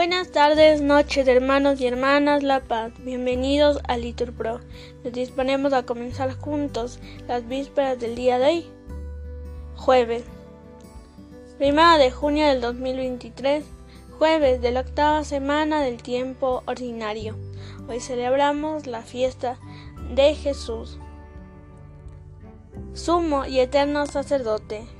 Buenas tardes, noches, hermanos y hermanas La Paz. Bienvenidos a Litur Pro. Nos disponemos a comenzar juntos las vísperas del día de hoy, jueves, primero de junio del 2023, jueves de la octava semana del tiempo ordinario. Hoy celebramos la fiesta de Jesús, sumo y eterno sacerdote.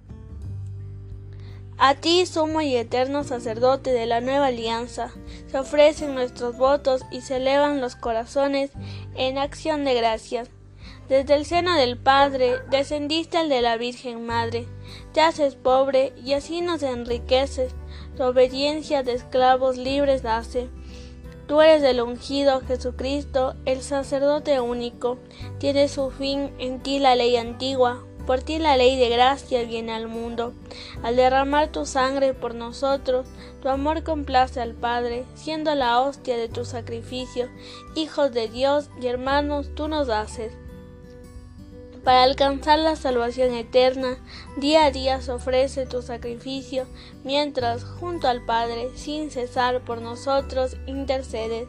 A ti, sumo y eterno sacerdote de la nueva alianza, se ofrecen nuestros votos y se elevan los corazones en acción de gracias. Desde el seno del Padre descendiste al de la Virgen Madre, te haces pobre y así nos enriqueces, tu obediencia de esclavos libres hace. Tú eres el ungido Jesucristo, el sacerdote único, tiene su fin en ti la ley antigua, por ti la ley de gracia viene al mundo. Al derramar tu sangre por nosotros, tu amor complace al Padre, siendo la hostia de tu sacrificio. Hijos de Dios y hermanos, tú nos haces. Para alcanzar la salvación eterna, día a día se ofrece tu sacrificio, mientras, junto al Padre, sin cesar por nosotros, intercedes.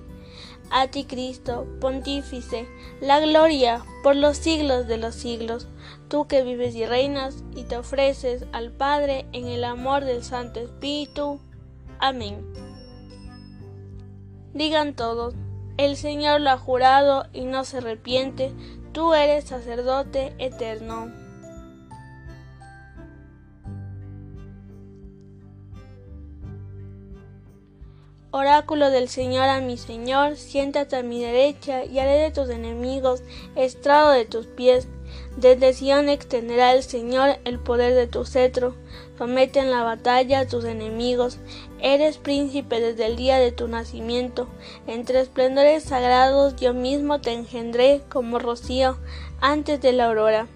A ti, Cristo, pontífice, la gloria por los siglos de los siglos tú que vives y reinas y te ofreces al Padre en el amor del Santo Espíritu. Amén. Digan todos, el Señor lo ha jurado y no se arrepiente, tú eres sacerdote eterno. Oráculo del Señor a mi Señor, siéntate a mi derecha y haré de tus enemigos estrado de tus pies. Desde Sion extenderá el Señor el poder de tu cetro. Somete en la batalla a tus enemigos. Eres príncipe desde el día de tu nacimiento. Entre esplendores sagrados yo mismo te engendré como rocío antes de la aurora.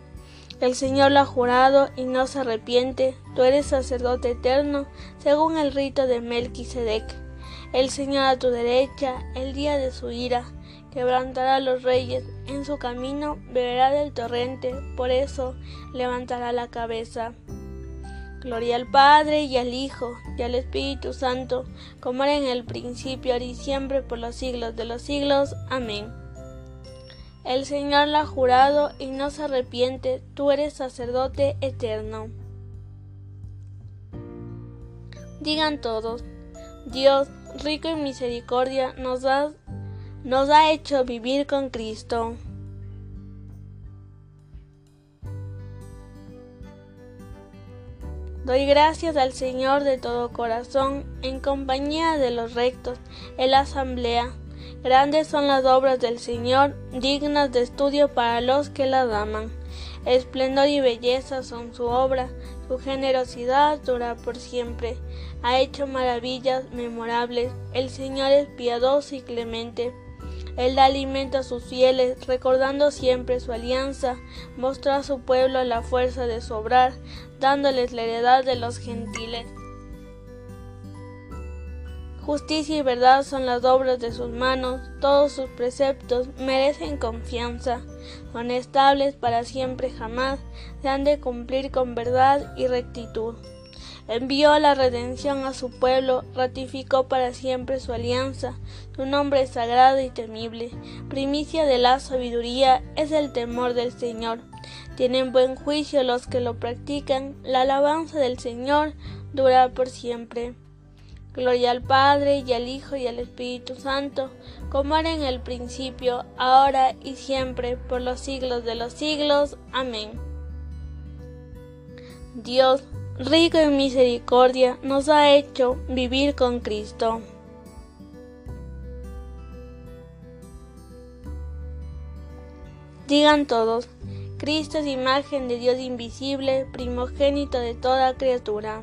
El Señor lo ha jurado y no se arrepiente. Tú eres sacerdote eterno, según el rito de Melquisedec. El Señor a tu derecha, el día de su ira quebrantará a los reyes, en su camino beberá del torrente, por eso levantará la cabeza. Gloria al Padre y al Hijo y al Espíritu Santo, como era en el principio, ahora y siempre, por los siglos de los siglos. Amén. El Señor lo ha jurado y no se arrepiente, tú eres sacerdote eterno. Digan todos, Dios, rico en misericordia, nos da nos ha hecho vivir con Cristo. Doy gracias al Señor de todo corazón, en compañía de los rectos, en la asamblea. Grandes son las obras del Señor, dignas de estudio para los que las aman. Esplendor y belleza son su obra, su generosidad dura por siempre. Ha hecho maravillas memorables. El Señor es piadoso y clemente él da alimento a sus fieles, recordando siempre su alianza, mostró a su pueblo la fuerza de su obrar, dándoles la heredad de los gentiles. Justicia y verdad son las obras de sus manos, todos sus preceptos merecen confianza, son estables para siempre jamás, se han de cumplir con verdad y rectitud. Envió la redención a su pueblo, ratificó para siempre su alianza. Su nombre es sagrado y temible. Primicia de la sabiduría es el temor del Señor. Tienen buen juicio los que lo practican. La alabanza del Señor dura por siempre. Gloria al Padre y al Hijo y al Espíritu Santo, como era en el principio, ahora y siempre, por los siglos de los siglos. Amén. Dios rico en misericordia, nos ha hecho vivir con Cristo. Digan todos, Cristo es imagen de Dios invisible, primogénito de toda criatura.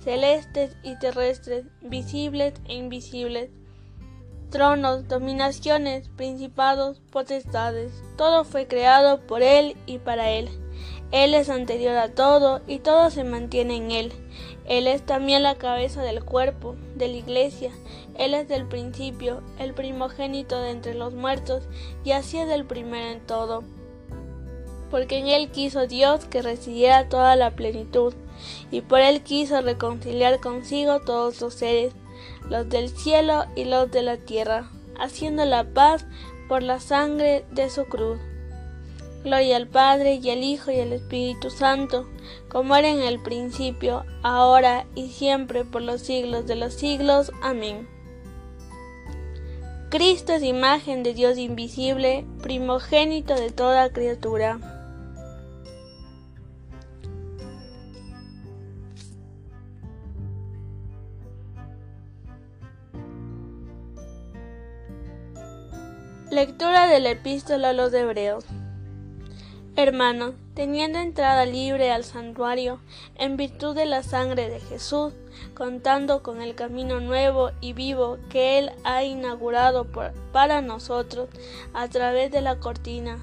celestes y terrestres, visibles e invisibles tronos, dominaciones, principados, potestades. Todo fue creado por Él y para Él. Él es anterior a todo y todo se mantiene en Él. Él es también la cabeza del cuerpo, de la iglesia. Él es del principio, el primogénito de entre los muertos, y así es el primero en todo. Porque en Él quiso Dios que residiera toda la plenitud, y por Él quiso reconciliar consigo todos los seres los del cielo y los de la tierra, haciendo la paz por la sangre de su cruz. Gloria al Padre y al Hijo y al Espíritu Santo, como era en el principio, ahora y siempre por los siglos de los siglos. Amén. Cristo es imagen de Dios invisible, primogénito de toda criatura. Lectura de la epístola a los hebreos. Hermanos, teniendo entrada libre al santuario en virtud de la sangre de Jesús, contando con el camino nuevo y vivo que Él ha inaugurado para nosotros a través de la cortina,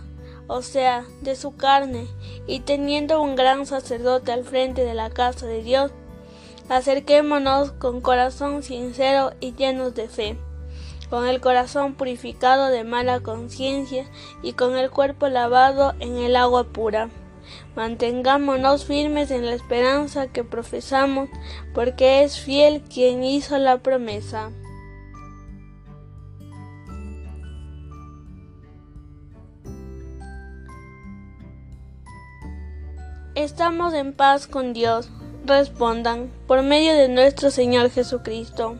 o sea, de su carne, y teniendo un gran sacerdote al frente de la casa de Dios, acerquémonos con corazón sincero y llenos de fe con el corazón purificado de mala conciencia y con el cuerpo lavado en el agua pura. Mantengámonos firmes en la esperanza que profesamos, porque es fiel quien hizo la promesa. Estamos en paz con Dios, respondan, por medio de nuestro Señor Jesucristo.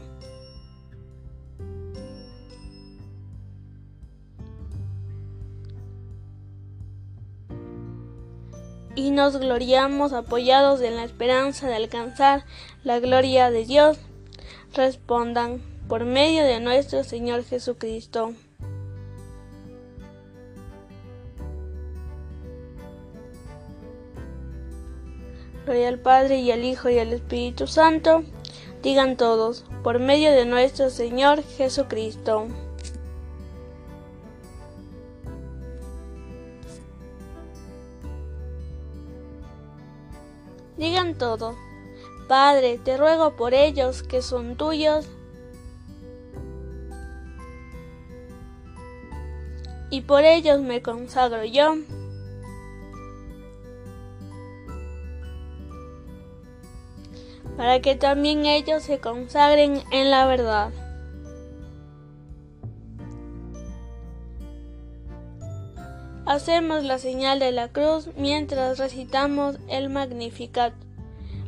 Y nos gloriamos apoyados en la esperanza de alcanzar la gloria de Dios, respondan por medio de nuestro Señor Jesucristo. Gloria al Padre y al Hijo y al Espíritu Santo, digan todos, por medio de nuestro Señor Jesucristo. Todo. Padre, te ruego por ellos que son tuyos y por ellos me consagro yo. para que también ellos se consagren en la verdad. Hacemos la señal de la cruz mientras recitamos el Magnificat.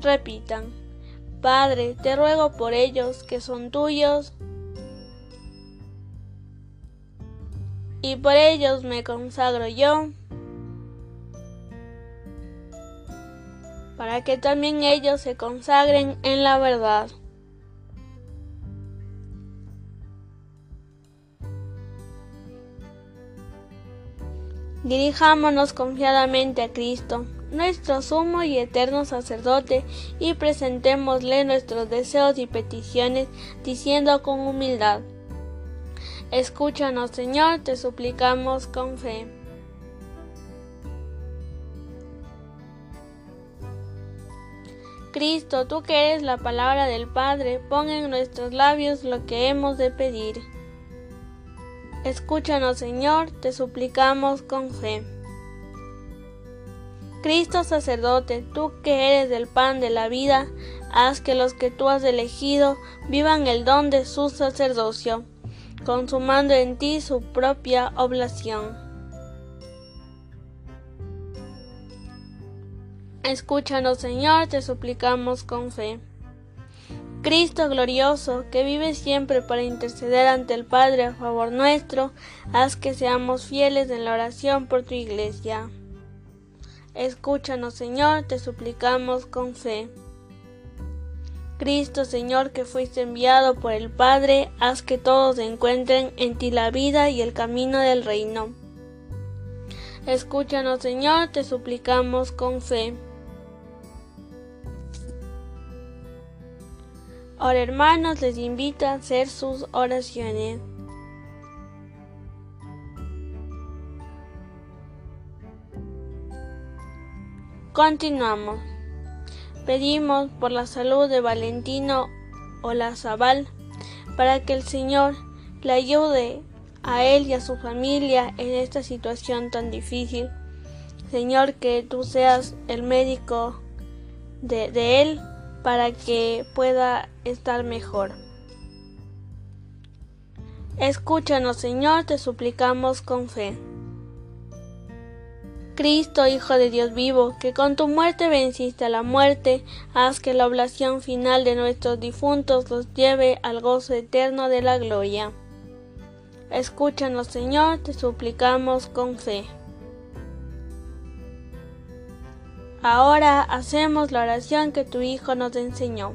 Repitan, Padre, te ruego por ellos que son tuyos, y por ellos me consagro yo, para que también ellos se consagren en la verdad. Dirijámonos confiadamente a Cristo, nuestro sumo y eterno sacerdote, y presentémosle nuestros deseos y peticiones, diciendo con humildad, Escúchanos, Señor, te suplicamos con fe. Cristo, tú que eres la palabra del Padre, pon en nuestros labios lo que hemos de pedir. Escúchanos, Señor, te suplicamos con fe. Cristo sacerdote, tú que eres el pan de la vida, haz que los que tú has elegido vivan el don de su sacerdocio, consumando en ti su propia oblación. Escúchanos, Señor, te suplicamos con fe. Cristo glorioso, que vive siempre para interceder ante el Padre a favor nuestro, haz que seamos fieles en la oración por tu iglesia. Escúchanos, Señor, te suplicamos con fe. Cristo, Señor, que fuiste enviado por el Padre, haz que todos encuentren en ti la vida y el camino del reino. Escúchanos, Señor, te suplicamos con fe. Ahora hermanos les invito a hacer sus oraciones. Continuamos. Pedimos por la salud de Valentino Olazabal para que el Señor le ayude a él y a su familia en esta situación tan difícil. Señor, que tú seas el médico de, de él para que pueda estar mejor. Escúchanos, Señor, te suplicamos con fe. Cristo, Hijo de Dios vivo, que con tu muerte venciste a la muerte, haz que la oblación final de nuestros difuntos los lleve al gozo eterno de la gloria. Escúchanos, Señor, te suplicamos con fe. Ahora hacemos la oración que tu Hijo nos enseñó.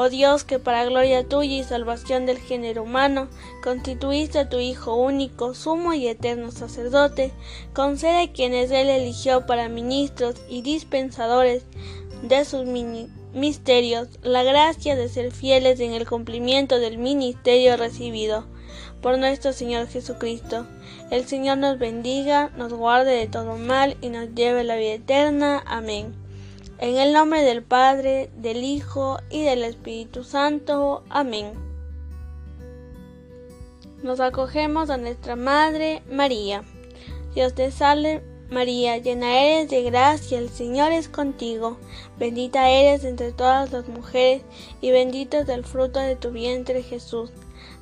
Oh Dios, que para gloria tuya y salvación del género humano, constituiste a tu Hijo único, sumo y eterno sacerdote, concede a quienes Él eligió para ministros y dispensadores de sus misterios la gracia de ser fieles en el cumplimiento del ministerio recibido por nuestro Señor Jesucristo. El Señor nos bendiga, nos guarde de todo mal y nos lleve a la vida eterna. Amén. En el nombre del Padre, del Hijo y del Espíritu Santo. Amén. Nos acogemos a nuestra Madre María. Dios te salve María, llena eres de gracia, el Señor es contigo. Bendita eres entre todas las mujeres y bendito es el fruto de tu vientre Jesús.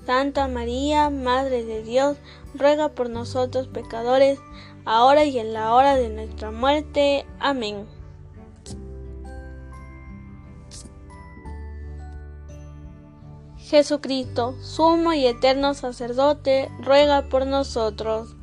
Santa María, Madre de Dios, ruega por nosotros pecadores, ahora y en la hora de nuestra muerte. Amén. Jesucristo, sumo y eterno sacerdote, ruega por nosotros.